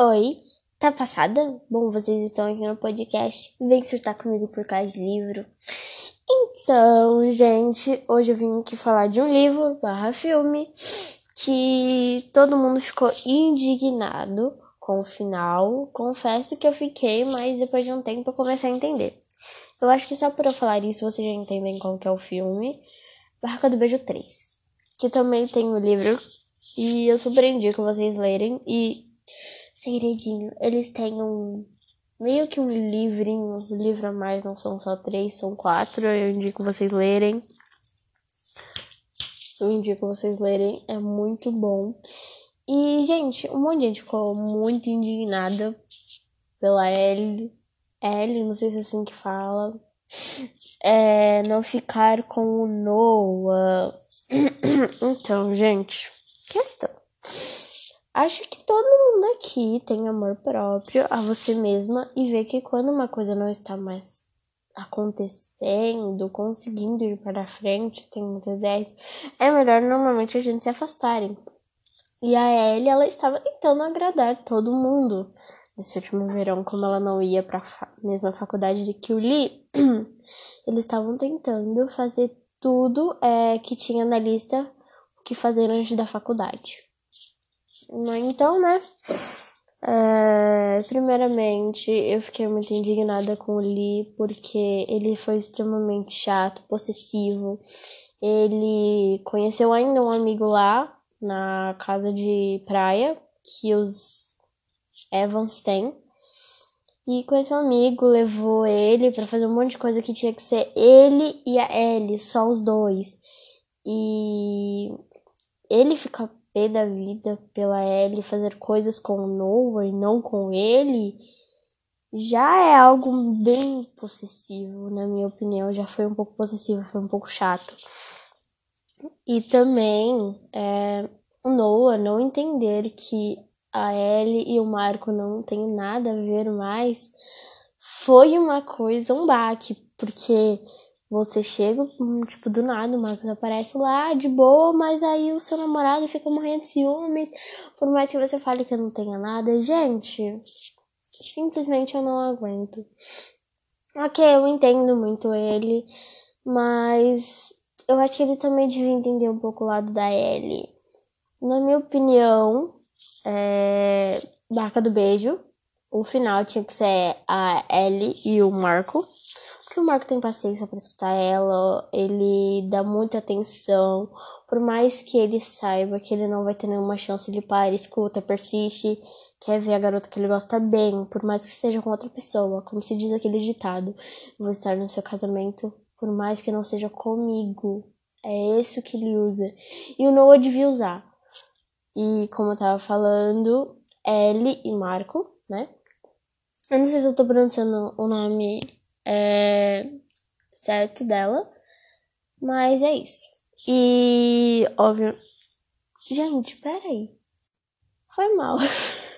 Oi, tá passada? Bom, vocês estão aqui no podcast. Vem surtar comigo por causa de livro. Então, gente, hoje eu vim aqui falar de um livro barra filme que todo mundo ficou indignado com o final. Confesso que eu fiquei, mas depois de um tempo eu comecei a entender. Eu acho que só por eu falar isso vocês já entendem qual que é o filme. Barraca do Beijo 3. Que também tem o livro. E eu surpreendi com vocês lerem. E segredinho. Eles têm um. Meio que um livrinho, um livro a mais, não são só três, são quatro. Eu indico vocês lerem. Eu indico vocês lerem, é muito bom. E, gente, um monte de gente ficou muito indignada pela Ellie. Ellie, não sei se é assim que fala. É, não ficar com o Noah. então, gente, questão. Acho que todo mundo aqui tem amor próprio a você mesma e vê que quando uma coisa não está mais acontecendo, conseguindo ir para frente, tem muitas ideias, é melhor normalmente a gente se afastarem. E a Ellie, ela estava tentando agradar todo mundo. Nesse último verão, como ela não ia para a fa mesma faculdade de que o Lee, eles estavam tentando fazer tudo é, que tinha na lista que fazer antes da faculdade. Então, né? É, primeiramente, eu fiquei muito indignada com o Lee porque ele foi extremamente chato, possessivo. Ele conheceu ainda um amigo lá na casa de praia que os Evans têm. E com esse amigo levou ele para fazer um monte de coisa que tinha que ser ele e a Ellie, só os dois. E ele fica da vida pela Ellie fazer coisas com o Noah e não com ele, já é algo bem possessivo, na minha opinião. Já foi um pouco possessivo, foi um pouco chato. E também é, o Noah não entender que a Ellie e o Marco não têm nada a ver mais foi uma coisa, um baque, porque você chega, hum, tipo, do nada, o Marcos aparece lá de boa, mas aí o seu namorado fica morrendo de ciúmes, por mais que você fale que não tenha nada. Gente, simplesmente eu não aguento. Ok, eu entendo muito ele, mas eu acho que ele também devia entender um pouco o lado da Ellie. Na minha opinião, é... Barca do Beijo, o final tinha que ser a Ellie e o Marco. Porque o Marco tem paciência para escutar ela, ele dá muita atenção, por mais que ele saiba que ele não vai ter nenhuma chance, ele para, escuta, persiste, quer ver a garota que ele gosta bem, por mais que seja com outra pessoa, como se diz aquele ditado: vou estar no seu casamento, por mais que não seja comigo. É esse o que ele usa. E o Noah devia usar. E como eu tava falando, Ellie e Marco, né? Eu não sei se eu tô pronunciando o nome é, certo dela. Mas é isso. E, óbvio. Gente, peraí. Foi mal.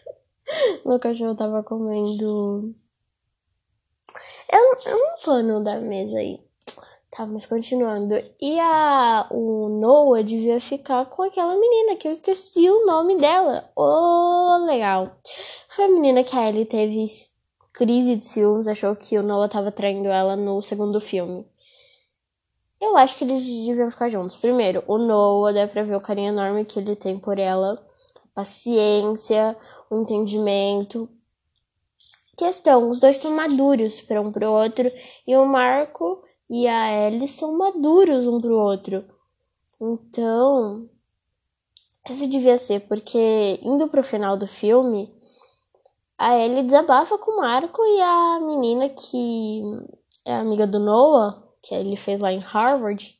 Meu cachorro tava comendo. Eu, eu não da mesa aí. Tá, mas continuando. E a, o Noah devia ficar com aquela menina que eu esqueci o nome dela. Oh, legal. Foi a menina que a Ellie teve crise de ciúmes, achou que o Noah tava traindo ela no segundo filme. Eu acho que eles deviam ficar juntos. Primeiro, o Noah deve pra ver o carinho enorme que ele tem por ela, paciência, o entendimento. Questão, os dois estão maduros para um pro outro e o Marco e a Ellie são maduros um pro outro. Então, isso devia ser porque indo pro final do filme, a Ellie desabafa com o Marco e a menina que é amiga do Noah, que ele fez lá em Harvard,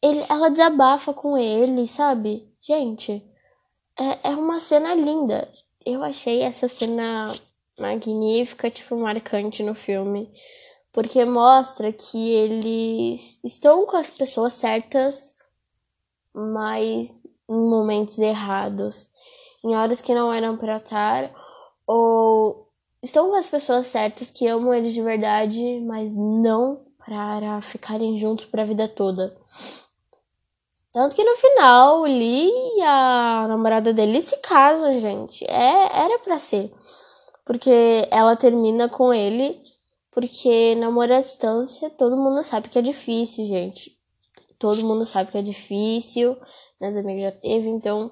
ele, ela desabafa com ele, sabe? Gente, é, é uma cena linda. Eu achei essa cena magnífica, tipo, marcante no filme. Porque mostra que eles estão com as pessoas certas, mas em momentos errados. Em horas que não eram para estar ou estão com as pessoas certas que amam eles de verdade, mas não para ficarem juntos para a vida toda. Tanto que no final, o Lee e a namorada dele se casam, gente. É, era pra ser. Porque ela termina com ele. Porque namorar à distância, todo mundo sabe que é difícil, gente. Todo mundo sabe que é difícil. Minhas amigas já teve, então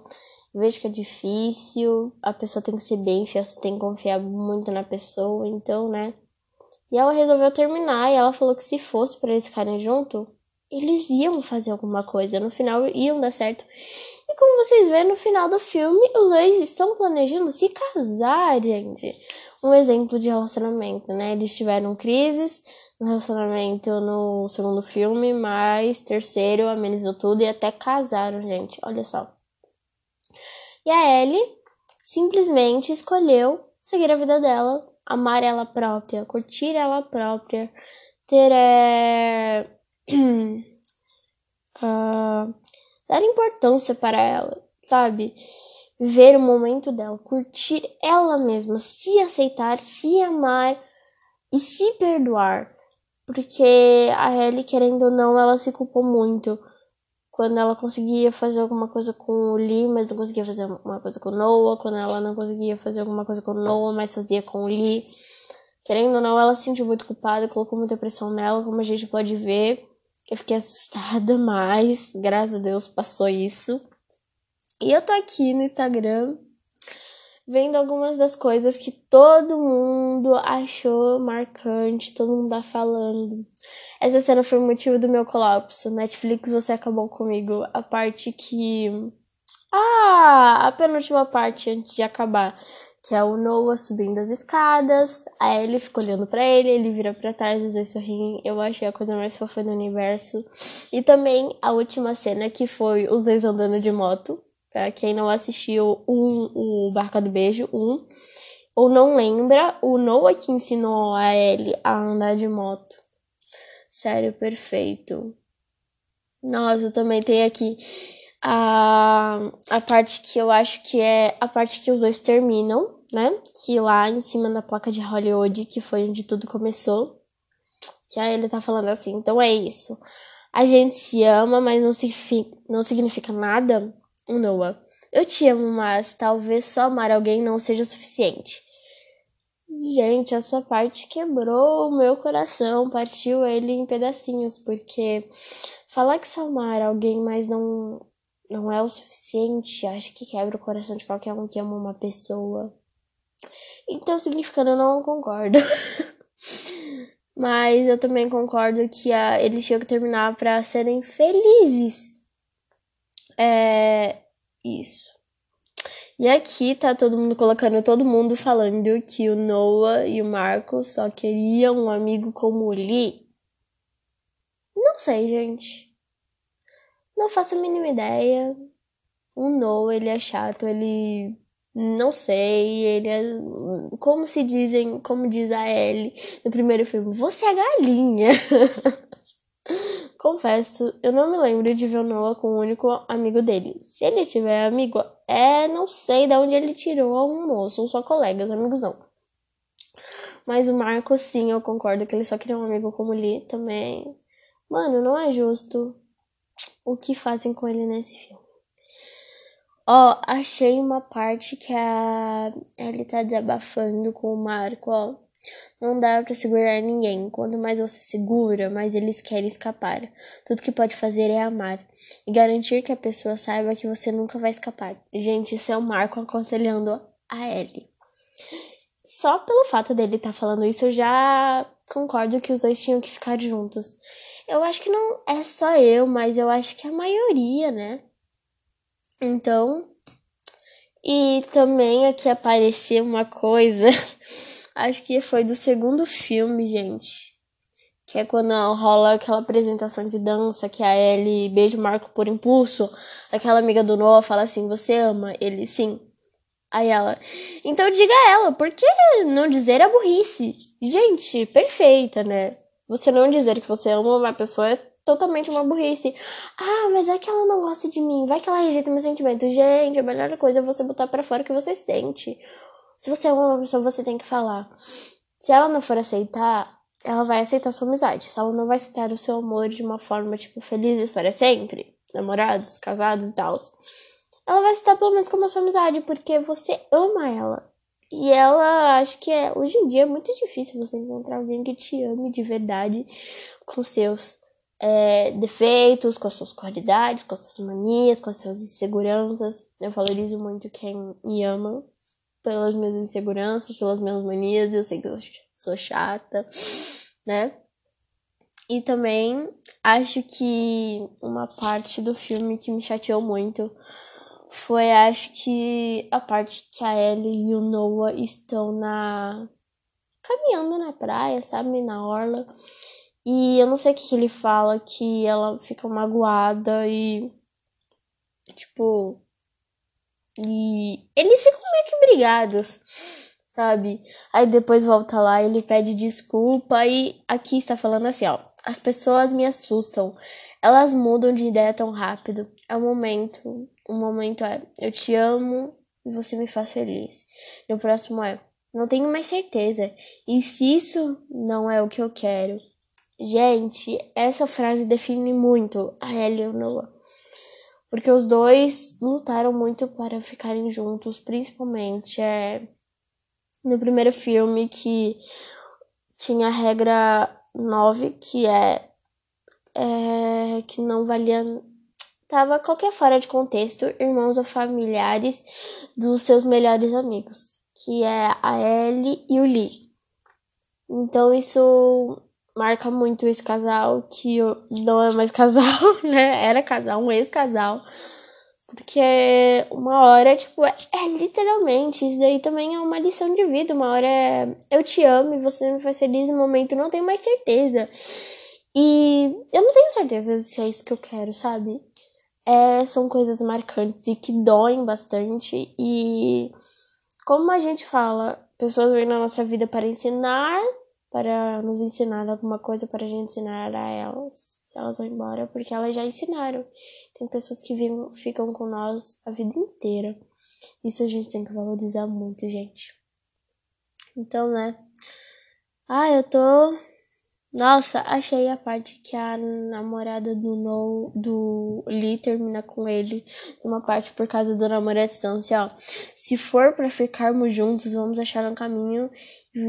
vejo que é difícil. A pessoa tem que ser bem fiel, você tem que confiar muito na pessoa, então, né? E ela resolveu terminar e ela falou que se fosse para eles ficarem junto, eles iam fazer alguma coisa. No final iam dar certo. E como vocês veem no final do filme, os dois estão planejando se casar, gente. Um exemplo de relacionamento, né? Eles tiveram crises no relacionamento no segundo filme, mas terceiro amenizou tudo e até casaram, gente. Olha só. E a Ellie simplesmente escolheu seguir a vida dela, amar ela própria, curtir ela própria, ter é, uh, dar importância para ela, sabe? Ver o momento dela, curtir ela mesma, se aceitar, se amar e se perdoar. Porque a Ellie, querendo ou não, ela se culpou muito quando ela conseguia fazer alguma coisa com o Lee, mas não conseguia fazer alguma coisa com o Noah, quando ela não conseguia fazer alguma coisa com o Noah, mas fazia com o Lee. Querendo ou não, ela se sentiu muito culpada, colocou muita pressão nela, como a gente pode ver. Eu fiquei assustada, mas graças a Deus passou isso. E eu tô aqui no Instagram vendo algumas das coisas que todo mundo achou marcante, todo mundo tá falando. Essa cena foi o motivo do meu colapso. Netflix, você acabou comigo. A parte que. Ah, a penúltima parte antes de acabar que é o Noah subindo as escadas, a Ellie fica olhando para ele, ele vira para trás, os dois sorriem. Eu achei a coisa mais fofa do universo. E também a última cena que foi os dois andando de moto. Pra quem não assistiu um, o Barca do Beijo, um, ou não lembra, o Noah que ensinou a Ellie a andar de moto. Sério, perfeito. Nossa, também tem aqui a, a parte que eu acho que é a parte que os dois terminam, né? Que lá em cima na placa de Hollywood, que foi onde tudo começou. Que aí ele tá falando assim, então é isso. A gente se ama, mas não, significa, não significa nada. Noah, eu te amo, mas talvez só amar alguém não seja suficiente. Gente, essa parte quebrou o meu coração, partiu ele em pedacinhos, porque falar que só amar alguém, mas não não é o suficiente, acho que quebra o coração de qualquer um que ama uma pessoa. Então, significando, eu não concordo. Mas eu também concordo que a, eles tinham que terminar para serem felizes. É. Isso. E aqui tá todo mundo colocando todo mundo falando que o Noah e o Marcos só queriam um amigo como o Lee. Não sei, gente. Não faço a mínima ideia. O Noah, ele é chato, ele não sei, ele é como se dizem, como diz a Ellie no primeiro filme, você é galinha. Confesso, eu não me lembro de ver o Noah com o único amigo dele. Se ele tiver amigo, é, não sei de onde ele tirou um moço, ou só colegas, amigosão. Mas o Marco, sim, eu concordo que ele só queria um amigo como Lee também. Mano, não é justo o que fazem com ele nesse filme. Ó, achei uma parte que a ele tá desabafando com o Marco, ó. Não dá para segurar ninguém. Quanto mais você segura, mais eles querem escapar. Tudo que pode fazer é amar e garantir que a pessoa saiba que você nunca vai escapar. Gente, isso é o Marco aconselhando a Ellie. Só pelo fato dele estar tá falando isso, eu já concordo que os dois tinham que ficar juntos. Eu acho que não é só eu, mas eu acho que a maioria, né? Então. E também aqui apareceu uma coisa. acho que foi do segundo filme, gente. Que é quando rola aquela apresentação de dança que a Ellie beija o Marco por impulso. Aquela amiga do Noah fala assim: Você ama? Ele, sim. Aí ela, então diga a ela, por que não dizer a burrice? Gente, perfeita, né? Você não dizer que você ama uma pessoa é totalmente uma burrice. Ah, mas é que ela não gosta de mim, vai que ela rejeita meus sentimentos. Gente, a melhor coisa é você botar para fora o que você sente. Se você ama uma pessoa, você tem que falar. Se ela não for aceitar, ela vai aceitar sua amizade. Se ela não vai aceitar o seu amor de uma forma, tipo, felizes para sempre, namorados, casados e tal, ela vai citar pelo menos como a sua amizade, porque você ama ela. E ela, acho que é, hoje em dia é muito difícil você encontrar alguém que te ame de verdade, com seus é, defeitos, com as suas qualidades, com as suas manias, com as suas inseguranças. Eu valorizo muito quem me ama pelas minhas inseguranças, pelas minhas manias. Eu sei que eu sou chata, né? E também acho que uma parte do filme que me chateou muito foi, acho que, a parte que a Ellie e o Noah estão na. caminhando na praia, sabe? Na orla. E eu não sei o que, que ele fala, que ela fica magoada e. Tipo. E eles ficam meio que brigados, sabe? Aí depois volta lá, ele pede desculpa e aqui está falando assim, ó. As pessoas me assustam. Elas mudam de ideia tão rápido. É o momento. O momento é eu te amo e você me faz feliz. E o próximo é não tenho mais certeza. E se isso não é o que eu quero, Gente, essa frase define muito a e Noah. Porque os dois lutaram muito para ficarem juntos, principalmente é, no primeiro filme que tinha a regra 9, que é, é que não valia tava qualquer fora de contexto, irmãos ou familiares dos seus melhores amigos, que é a Ellie e o Lee. Então isso marca muito esse casal, que não é mais casal, né? Era casal, um ex-casal. Porque uma hora, tipo, é, é, literalmente, isso daí também é uma lição de vida. Uma hora é eu te amo e você me faz feliz, no momento não tenho mais certeza. E eu não tenho certeza se é isso que eu quero, sabe? É, são coisas marcantes e que doem bastante. E como a gente fala, pessoas vêm na nossa vida para ensinar para nos ensinar alguma coisa para a gente ensinar a elas, se elas vão embora, porque elas já ensinaram. Tem pessoas que vivem, ficam com nós a vida inteira. Isso a gente tem que valorizar muito, gente. Então, né? Ah, eu tô. Nossa, achei a parte que a namorada do No, do Lee termina com ele. Uma parte por causa do namoro à distância, ó. Se for para ficarmos juntos, vamos achar um caminho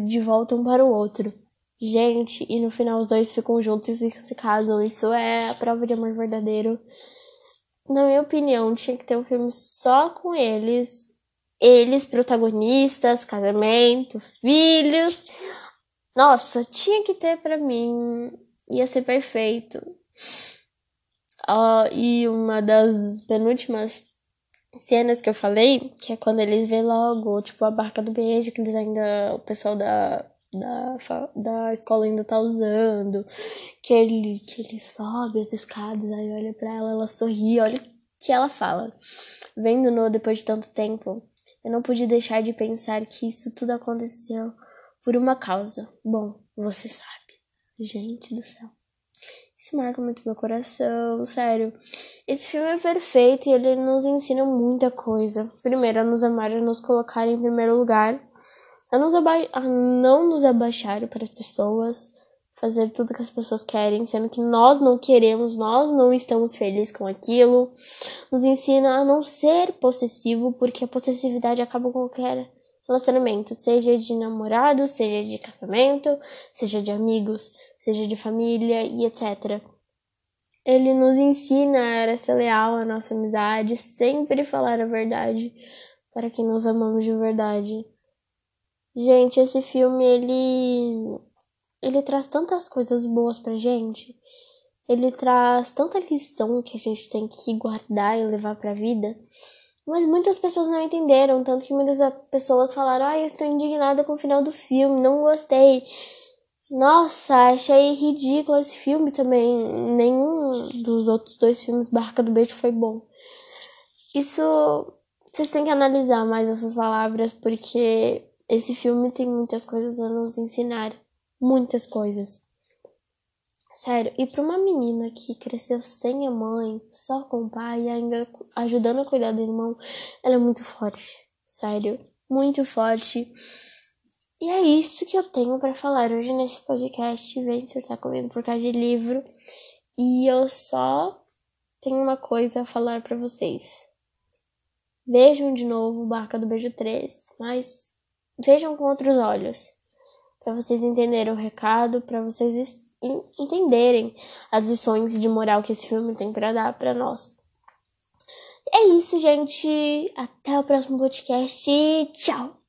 de volta um para o outro. Gente, e no final os dois ficam juntos e se casam. Isso é a prova de amor verdadeiro. Na minha opinião, tinha que ter um filme só com eles. Eles, protagonistas, casamento, filhos. Nossa, tinha que ter pra mim. Ia ser perfeito. Uh, e uma das penúltimas cenas que eu falei, que é quando eles vê logo, tipo, a barca do beijo, que eles ainda. O pessoal da da, da escola ainda tá usando, que ele, que ele sobe as escadas, aí olha para ela, ela sorri, olha o que ela fala. Vendo no depois de tanto tempo, eu não pude deixar de pensar que isso tudo aconteceu por uma causa. Bom, você sabe. Gente do céu. Isso marca muito meu coração, sério. Esse filme é perfeito e ele nos ensina muita coisa. Primeiro, a nos amar e nos colocar em primeiro lugar a, nos a não nos abaixar para as pessoas, fazer tudo que as pessoas querem, sendo que nós não queremos, nós não estamos felizes com aquilo. Nos ensina a não ser possessivo, porque a possessividade acaba com qualquer relacionamento, seja de namorado, seja de casamento, seja de amigos, seja de família e etc. Ele nos ensina a ser leal à nossa amizade, sempre falar a verdade para quem nos amamos de verdade. Gente, esse filme ele ele traz tantas coisas boas pra gente. Ele traz tanta lição que a gente tem que guardar e levar pra vida. Mas muitas pessoas não entenderam, tanto que muitas pessoas falaram: "Ah, eu estou indignada com o final do filme, não gostei". Nossa, achei ridículo esse filme também. Nenhum dos outros dois filmes Barca do Beijo foi bom. Isso vocês têm que analisar mais essas palavras porque esse filme tem muitas coisas a nos ensinar. Muitas coisas. Sério, e para uma menina que cresceu sem a mãe, só com o pai e ainda ajudando a cuidar do irmão, ela é muito forte. Sério, muito forte. E é isso que eu tenho para falar hoje nesse podcast. Vem surtar comigo por causa de livro. E eu só tenho uma coisa a falar para vocês. Vejam de novo Barca do Beijo 3, mas vejam com outros olhos, para vocês entenderem o recado, para vocês entenderem as lições de moral que esse filme tem para dar para nós. É isso, gente. Até o próximo podcast. Tchau.